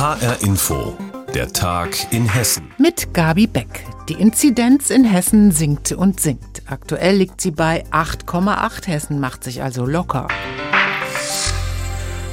HR Info, der Tag in Hessen. Mit Gabi Beck. Die Inzidenz in Hessen sinkt und sinkt. Aktuell liegt sie bei 8,8. Hessen macht sich also locker.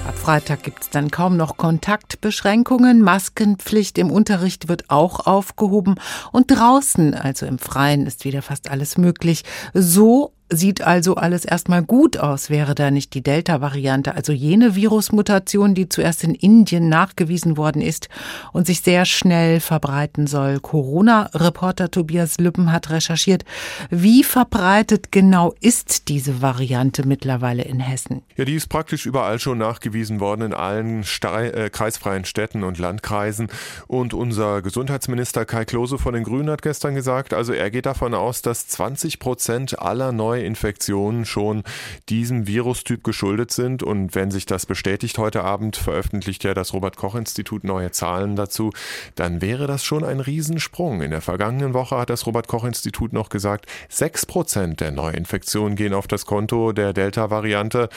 Ab Freitag gibt es dann kaum noch Kontaktbeschränkungen. Maskenpflicht im Unterricht wird auch aufgehoben. Und draußen, also im Freien, ist wieder fast alles möglich. So Sieht also alles erstmal gut aus, wäre da nicht die Delta-Variante, also jene Virusmutation, die zuerst in Indien nachgewiesen worden ist und sich sehr schnell verbreiten soll. Corona-Reporter Tobias Lüppen hat recherchiert, wie verbreitet genau ist diese Variante mittlerweile in Hessen? Ja, die ist praktisch überall schon nachgewiesen worden, in allen Stei äh, kreisfreien Städten und Landkreisen. Und unser Gesundheitsminister Kai Klose von den Grünen hat gestern gesagt, also er geht davon aus, dass 20 Prozent aller neuen Neuinfektionen schon diesem Virustyp geschuldet sind. Und wenn sich das bestätigt, heute Abend veröffentlicht ja das Robert Koch Institut neue Zahlen dazu, dann wäre das schon ein Riesensprung. In der vergangenen Woche hat das Robert Koch Institut noch gesagt, sechs Prozent der Neuinfektionen gehen auf das Konto der Delta-Variante.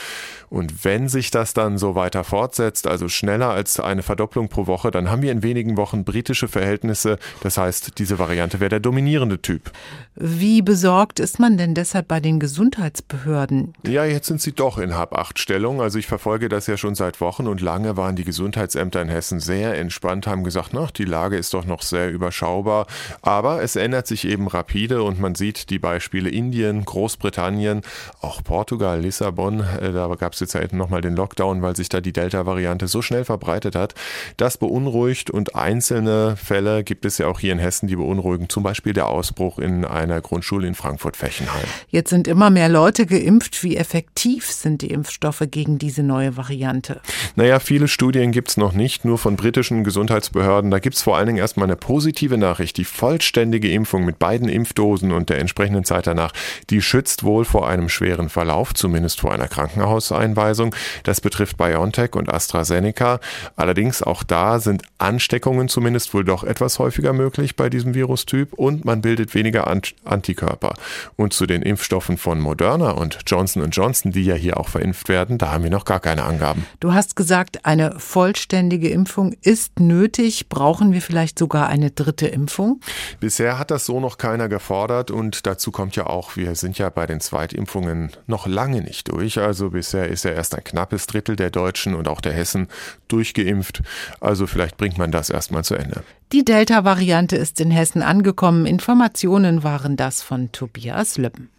Und wenn sich das dann so weiter fortsetzt, also schneller als eine Verdopplung pro Woche, dann haben wir in wenigen Wochen britische Verhältnisse. Das heißt, diese Variante wäre der dominierende Typ. Wie besorgt ist man denn deshalb bei den den Gesundheitsbehörden? Ja, jetzt sind sie doch in Hab-Acht-Stellung. Also ich verfolge das ja schon seit Wochen und lange waren die Gesundheitsämter in Hessen sehr entspannt, haben gesagt, na, die Lage ist doch noch sehr überschaubar. Aber es ändert sich eben rapide und man sieht die Beispiele Indien, Großbritannien, auch Portugal, Lissabon. Äh, da gab es jetzt ja nochmal den Lockdown, weil sich da die Delta-Variante so schnell verbreitet hat. Das beunruhigt und einzelne Fälle gibt es ja auch hier in Hessen, die beunruhigen. Zum Beispiel der Ausbruch in einer Grundschule in Frankfurt-Fechenheim. Jetzt sind sind immer mehr Leute geimpft. Wie effektiv sind die Impfstoffe gegen diese neue Variante? Naja, viele Studien gibt es noch nicht, nur von britischen Gesundheitsbehörden. Da gibt es vor allen Dingen erstmal eine positive Nachricht. Die vollständige Impfung mit beiden Impfdosen und der entsprechenden Zeit danach, die schützt wohl vor einem schweren Verlauf, zumindest vor einer Krankenhauseinweisung. Das betrifft BioNTech und AstraZeneca. Allerdings auch da sind Ansteckungen zumindest wohl doch etwas häufiger möglich bei diesem Virustyp und man bildet weniger Antikörper. Und zu den Impfstoffen Impfstoffen von Moderna und Johnson Johnson, die ja hier auch verimpft werden, da haben wir noch gar keine Angaben. Du hast gesagt, eine vollständige Impfung ist nötig. Brauchen wir vielleicht sogar eine dritte Impfung? Bisher hat das so noch keiner gefordert und dazu kommt ja auch, wir sind ja bei den Zweitimpfungen noch lange nicht durch. Also bisher ist ja erst ein knappes Drittel der Deutschen und auch der Hessen durchgeimpft. Also vielleicht bringt man das erstmal zu Ende. Die Delta-Variante ist in Hessen angekommen. Informationen waren das von Tobias Löppen.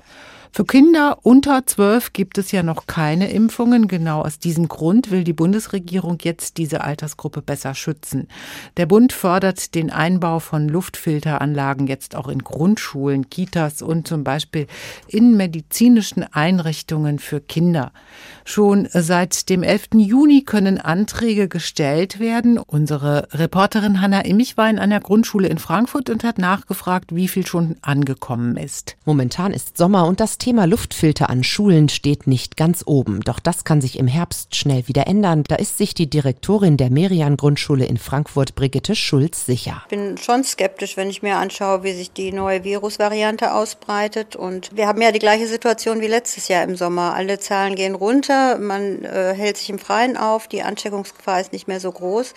Für Kinder unter zwölf gibt es ja noch keine Impfungen. Genau aus diesem Grund will die Bundesregierung jetzt diese Altersgruppe besser schützen. Der Bund fördert den Einbau von Luftfilteranlagen jetzt auch in Grundschulen, Kitas und zum Beispiel in medizinischen Einrichtungen für Kinder. Schon seit dem 11. Juni können Anträge gestellt werden. Unsere Reporterin Hanna Immich war in einer Grundschule in Frankfurt und hat nachgefragt, wie viel schon angekommen ist. Momentan ist Sommer und das Thema Luftfilter an Schulen steht nicht ganz oben. Doch das kann sich im Herbst schnell wieder ändern. Da ist sich die Direktorin der Merian Grundschule in Frankfurt, Brigitte Schulz, sicher. Ich bin schon skeptisch, wenn ich mir anschaue, wie sich die neue Virusvariante ausbreitet. Und wir haben ja die gleiche Situation wie letztes Jahr im Sommer. Alle Zahlen gehen runter, man äh, hält sich im Freien auf, die Ansteckungsgefahr ist nicht mehr so groß.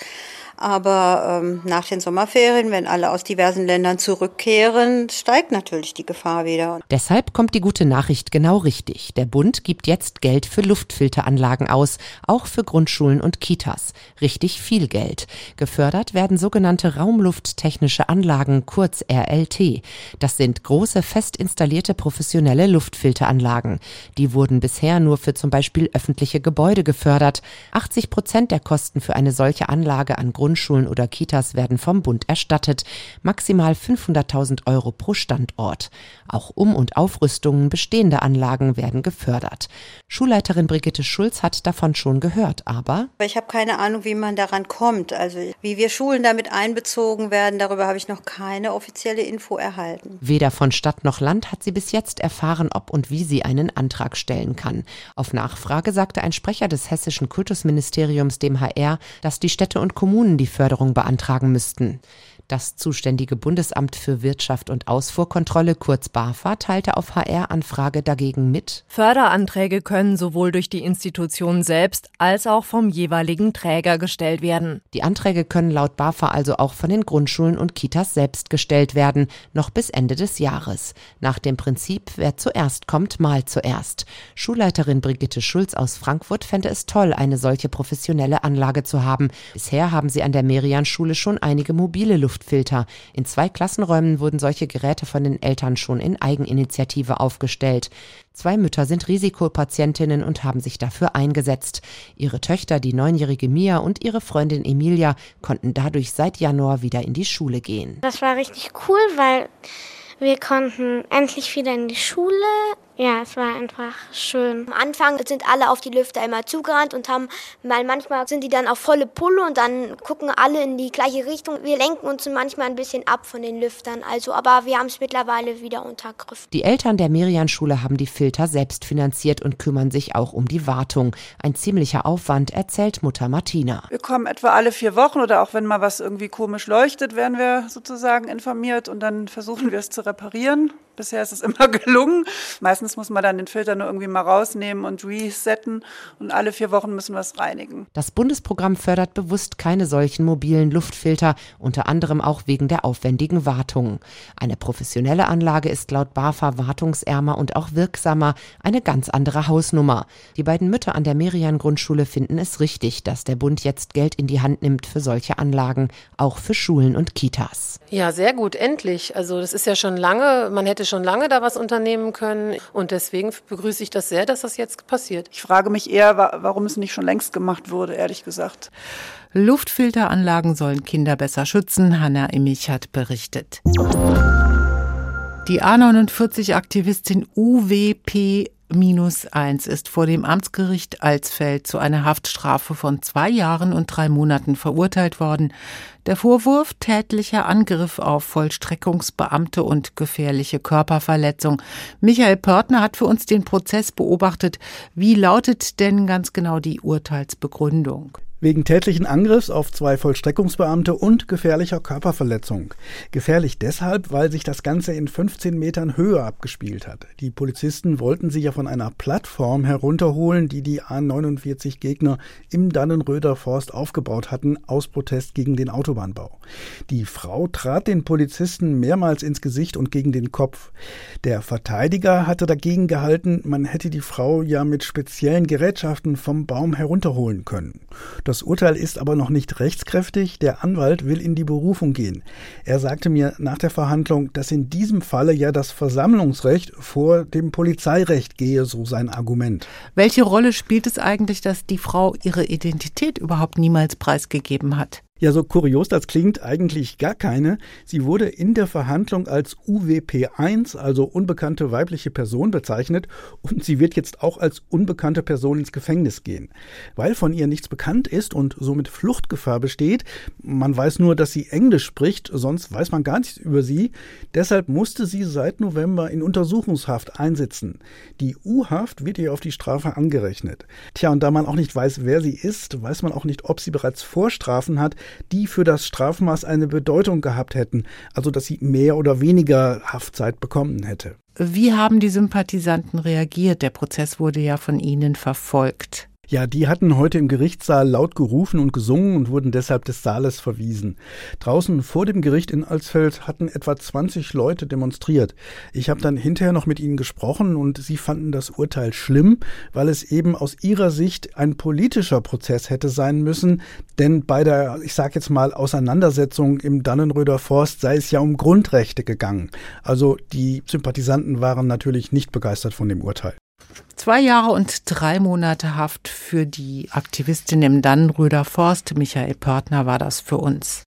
Aber ähm, nach den Sommerferien, wenn alle aus diversen Ländern zurückkehren, steigt natürlich die Gefahr wieder. Deshalb kommt die gute Nachricht genau richtig. Der Bund gibt jetzt Geld für Luftfilteranlagen aus, auch für Grundschulen und Kitas. Richtig viel Geld. Gefördert werden sogenannte Raumlufttechnische Anlagen, kurz RLT. Das sind große fest installierte professionelle Luftfilteranlagen. Die wurden bisher nur für zum Beispiel öffentliche Gebäude gefördert. 80 Prozent der Kosten für eine solche Anlage an Grundschulen Grundschulen oder Kitas werden vom Bund erstattet, maximal 500.000 Euro pro Standort. Auch Um- und Aufrüstungen bestehender Anlagen werden gefördert. Schulleiterin Brigitte Schulz hat davon schon gehört, aber ich habe keine Ahnung, wie man daran kommt. Also wie wir Schulen damit einbezogen werden, darüber habe ich noch keine offizielle Info erhalten. Weder von Stadt noch Land hat sie bis jetzt erfahren, ob und wie sie einen Antrag stellen kann. Auf Nachfrage sagte ein Sprecher des hessischen Kultusministeriums dem HR, dass die Städte und Kommunen Kommunen die Förderung beantragen müssten. Das zuständige Bundesamt für Wirtschaft und Ausfuhrkontrolle, kurz BAFA, teilte auf HR-Anfrage Anfrage dagegen mit Förderanträge können sowohl durch die Institution selbst als auch vom jeweiligen Träger gestellt werden. Die Anträge können laut BAFA also auch von den Grundschulen und Kitas selbst gestellt werden, noch bis Ende des Jahres. Nach dem Prinzip, wer zuerst kommt, mal zuerst. Schulleiterin Brigitte Schulz aus Frankfurt fände es toll, eine solche professionelle Anlage zu haben. Bisher haben sie an der Merian-Schule schon einige mobile Luftfilter. In zwei Klassenräumen wurden solche Geräte von den Eltern schon in Eigeninitiative aufgestellt. Zwei Mütter sind Risikopatientinnen und haben sich dafür eingesetzt. Ihre Töchter, die neunjährige Mia und ihre Freundin Emilia, konnten dadurch seit Januar wieder in die Schule gehen. Das war richtig cool, weil wir konnten endlich wieder in die Schule. Ja, es war einfach schön. Am Anfang sind alle auf die Lüfter immer zugerannt und haben, weil manchmal sind die dann auf volle Pulle und dann gucken alle in die gleiche Richtung. Wir lenken uns manchmal ein bisschen ab von den Lüftern, also, aber wir haben es mittlerweile wieder unter Griff. Die Eltern der Merian-Schule haben die Filter selbst finanziert und kümmern sich auch um die Wartung. Ein ziemlicher Aufwand, erzählt Mutter Martina. Wir kommen etwa alle vier Wochen oder auch wenn mal was irgendwie komisch leuchtet, werden wir sozusagen informiert und dann versuchen wir es zu reparieren. Bisher ist es immer gelungen. Meistens muss man dann den Filter nur irgendwie mal rausnehmen und resetten und alle vier Wochen müssen wir es reinigen. Das Bundesprogramm fördert bewusst keine solchen mobilen Luftfilter, unter anderem auch wegen der aufwendigen Wartung. Eine professionelle Anlage ist laut BAFA wartungsärmer und auch wirksamer, eine ganz andere Hausnummer. Die beiden Mütter an der Merian Grundschule finden es richtig, dass der Bund jetzt Geld in die Hand nimmt für solche Anlagen, auch für Schulen und Kitas. Ja, sehr gut, endlich. Also das ist ja schon lange, man hätte schon lange da was unternehmen können und deswegen begrüße ich das sehr, dass das jetzt passiert. Ich frage mich eher, warum es nicht schon längst gemacht wurde, ehrlich gesagt. Luftfilteranlagen sollen Kinder besser schützen, Hanna Immich hat berichtet. Die A49-Aktivistin UWP minus eins ist vor dem Amtsgericht Alsfeld zu einer Haftstrafe von zwei Jahren und drei Monaten verurteilt worden. Der Vorwurf tätlicher Angriff auf Vollstreckungsbeamte und gefährliche Körperverletzung. Michael Pörtner hat für uns den Prozess beobachtet. Wie lautet denn ganz genau die Urteilsbegründung? Wegen tätlichen Angriffs auf zwei Vollstreckungsbeamte und gefährlicher Körperverletzung. Gefährlich deshalb, weil sich das Ganze in 15 Metern Höhe abgespielt hat. Die Polizisten wollten sich ja von einer Plattform herunterholen, die die A49-Gegner im Dannenröder Forst aufgebaut hatten, aus Protest gegen den Autobahnbau. Die Frau trat den Polizisten mehrmals ins Gesicht und gegen den Kopf. Der Verteidiger hatte dagegen gehalten, man hätte die Frau ja mit speziellen Gerätschaften vom Baum herunterholen können. Das Urteil ist aber noch nicht rechtskräftig. Der Anwalt will in die Berufung gehen. Er sagte mir nach der Verhandlung, dass in diesem Falle ja das Versammlungsrecht vor dem Polizeirecht gehe, so sein Argument. Welche Rolle spielt es eigentlich, dass die Frau ihre Identität überhaupt niemals preisgegeben hat? Ja, so kurios das klingt, eigentlich gar keine. Sie wurde in der Verhandlung als UWP1, also unbekannte weibliche Person, bezeichnet und sie wird jetzt auch als unbekannte Person ins Gefängnis gehen. Weil von ihr nichts bekannt ist und somit Fluchtgefahr besteht, man weiß nur, dass sie Englisch spricht, sonst weiß man gar nichts über sie, deshalb musste sie seit November in Untersuchungshaft einsitzen. Die U-Haft wird ihr auf die Strafe angerechnet. Tja, und da man auch nicht weiß, wer sie ist, weiß man auch nicht, ob sie bereits Vorstrafen hat, die für das Strafmaß eine Bedeutung gehabt hätten, also dass sie mehr oder weniger Haftzeit bekommen hätte. Wie haben die Sympathisanten reagiert? Der Prozess wurde ja von ihnen verfolgt. Ja, die hatten heute im Gerichtssaal laut gerufen und gesungen und wurden deshalb des Saales verwiesen. Draußen vor dem Gericht in Alsfeld hatten etwa 20 Leute demonstriert. Ich habe dann hinterher noch mit ihnen gesprochen und sie fanden das Urteil schlimm, weil es eben aus ihrer Sicht ein politischer Prozess hätte sein müssen, denn bei der, ich sage jetzt mal, Auseinandersetzung im Dannenröder Forst sei es ja um Grundrechte gegangen. Also die Sympathisanten waren natürlich nicht begeistert von dem Urteil. Zwei Jahre und drei Monate Haft für die Aktivistin im Dannenröder Forst. Michael Pörtner war das für uns.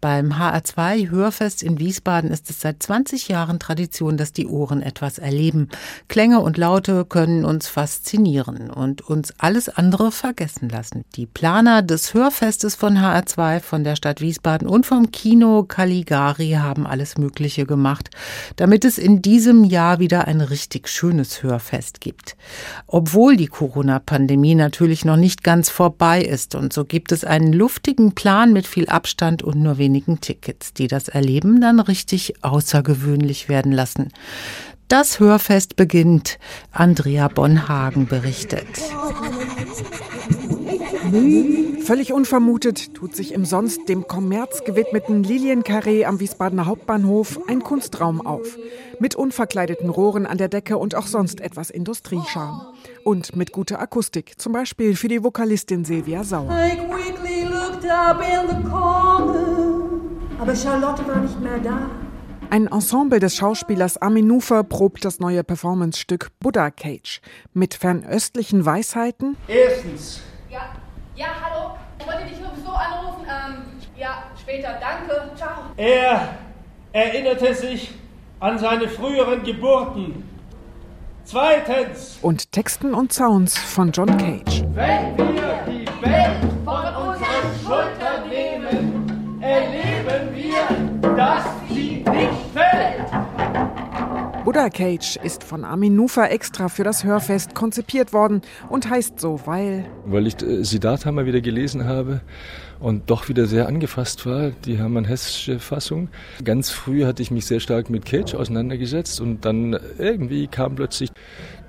Beim HR2 Hörfest in Wiesbaden ist es seit 20 Jahren Tradition, dass die Ohren etwas erleben. Klänge und Laute können uns faszinieren und uns alles andere vergessen lassen. Die Planer des Hörfestes von HR2, von der Stadt Wiesbaden und vom Kino Caligari haben alles Mögliche gemacht, damit es in diesem Jahr wieder ein richtig schönes Hörfest gibt. Obwohl die Corona-Pandemie natürlich noch nicht ganz vorbei ist und so gibt es einen luftigen Plan mit viel Abstand und nur wenig wenigen Tickets, die das Erleben dann richtig außergewöhnlich werden lassen. Das Hörfest beginnt. Andrea Bonhagen berichtet. Völlig unvermutet tut sich im sonst dem Kommerz gewidmeten Lilienkarree am Wiesbadener Hauptbahnhof ein Kunstraum auf. Mit unverkleideten Rohren an der Decke und auch sonst etwas Industriescharme. Und mit guter Akustik, zum Beispiel für die Vokalistin Silvia Sauer. Aber Charlotte war nicht mehr da. Ein Ensemble des Schauspielers Armin Nufer probt das neue Performance-Stück Buddha Cage mit fernöstlichen Weisheiten. Erstens. Ja, ja, hallo. Ich wollte dich sowieso anrufen. Ähm, ja, später. Danke. Ciao. Er erinnerte sich an seine früheren Geburten. Zweitens. Und Texten und Sounds von John Cage. Wenn wir die Welt von unseren Schultern Buddha Cage ist von Armin Nufer extra für das Hörfest konzipiert worden und heißt so, weil... Weil ich äh, Siddhartha mal wieder gelesen habe und doch wieder sehr angefasst war, die Hermann-Hessische Fassung. Ganz früh hatte ich mich sehr stark mit Cage auseinandergesetzt und dann irgendwie kam plötzlich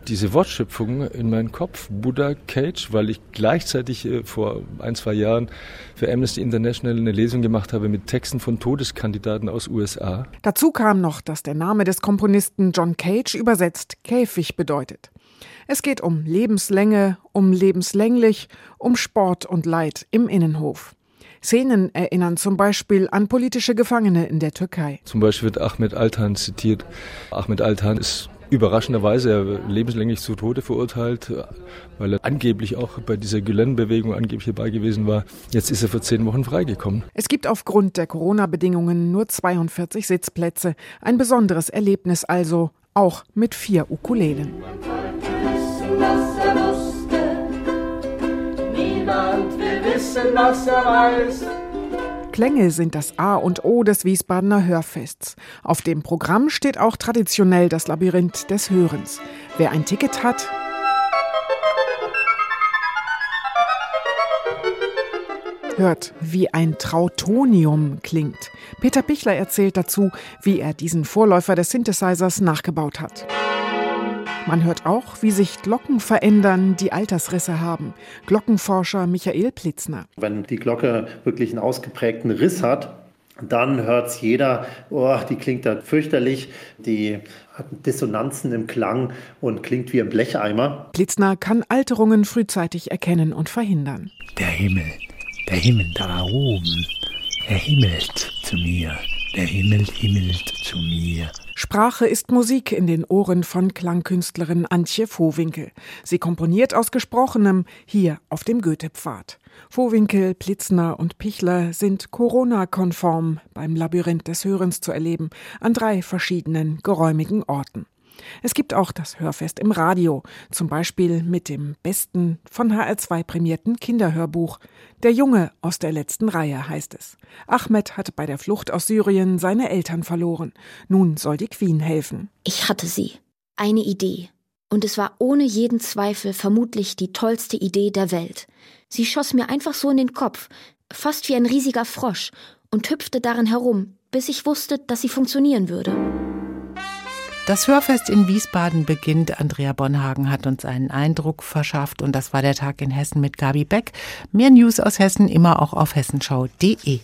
diese Wortschöpfung in meinen Kopf, Buddha Cage, weil ich gleichzeitig äh, vor ein, zwei Jahren für Amnesty International eine Lesung gemacht habe mit Texten von Todeskandidaten aus USA. Dazu kam noch, dass der Name des Komponisten John Cage übersetzt Käfig bedeutet. Es geht um Lebenslänge, um lebenslänglich, um Sport und Leid im Innenhof. Szenen erinnern zum Beispiel an politische Gefangene in der Türkei. Zum Beispiel wird Ahmed Altan zitiert. Ahmed Altan ist überraschenderweise lebenslänglich zu Tode verurteilt, weil er angeblich auch bei dieser Gülen-Bewegung angeblich dabei gewesen war. Jetzt ist er für zehn Wochen freigekommen. Es gibt aufgrund der Corona-Bedingungen nur 42 Sitzplätze. Ein besonderes Erlebnis also, auch mit vier Ukulelen. Wissen, was er weiß. Klänge sind das A und O des Wiesbadener Hörfests. Auf dem Programm steht auch traditionell das Labyrinth des Hörens. Wer ein Ticket hat, hört, wie ein Trautonium klingt. Peter Pichler erzählt dazu, wie er diesen Vorläufer des Synthesizers nachgebaut hat. Man hört auch, wie sich Glocken verändern, die Altersrisse haben. Glockenforscher Michael Plitzner. Wenn die Glocke wirklich einen ausgeprägten Riss hat, dann hört es jeder, oh, die klingt da fürchterlich, die hat Dissonanzen im Klang und klingt wie ein Blecheimer. Plitzner kann Alterungen frühzeitig erkennen und verhindern. Der Himmel, der Himmel da oben, er himmelt zu mir, der Himmel himmelt zu mir. Sprache ist Musik in den Ohren von Klangkünstlerin Antje Vohwinkel. Sie komponiert aus Gesprochenem hier auf dem Goethepfad. Vohwinkel, Plitzner und Pichler sind Corona-konform beim Labyrinth des Hörens zu erleben, an drei verschiedenen geräumigen Orten. Es gibt auch das Hörfest im Radio, zum Beispiel mit dem besten von HR2 prämierten Kinderhörbuch. Der Junge aus der letzten Reihe heißt es. Ahmed hat bei der Flucht aus Syrien seine Eltern verloren. Nun soll die Queen helfen. Ich hatte sie. Eine Idee. Und es war ohne jeden Zweifel vermutlich die tollste Idee der Welt. Sie schoss mir einfach so in den Kopf, fast wie ein riesiger Frosch, und hüpfte darin herum, bis ich wusste, dass sie funktionieren würde. Das Hörfest in Wiesbaden beginnt. Andrea Bonhagen hat uns einen Eindruck verschafft und das war der Tag in Hessen mit Gabi Beck. Mehr News aus Hessen immer auch auf hessenschau.de.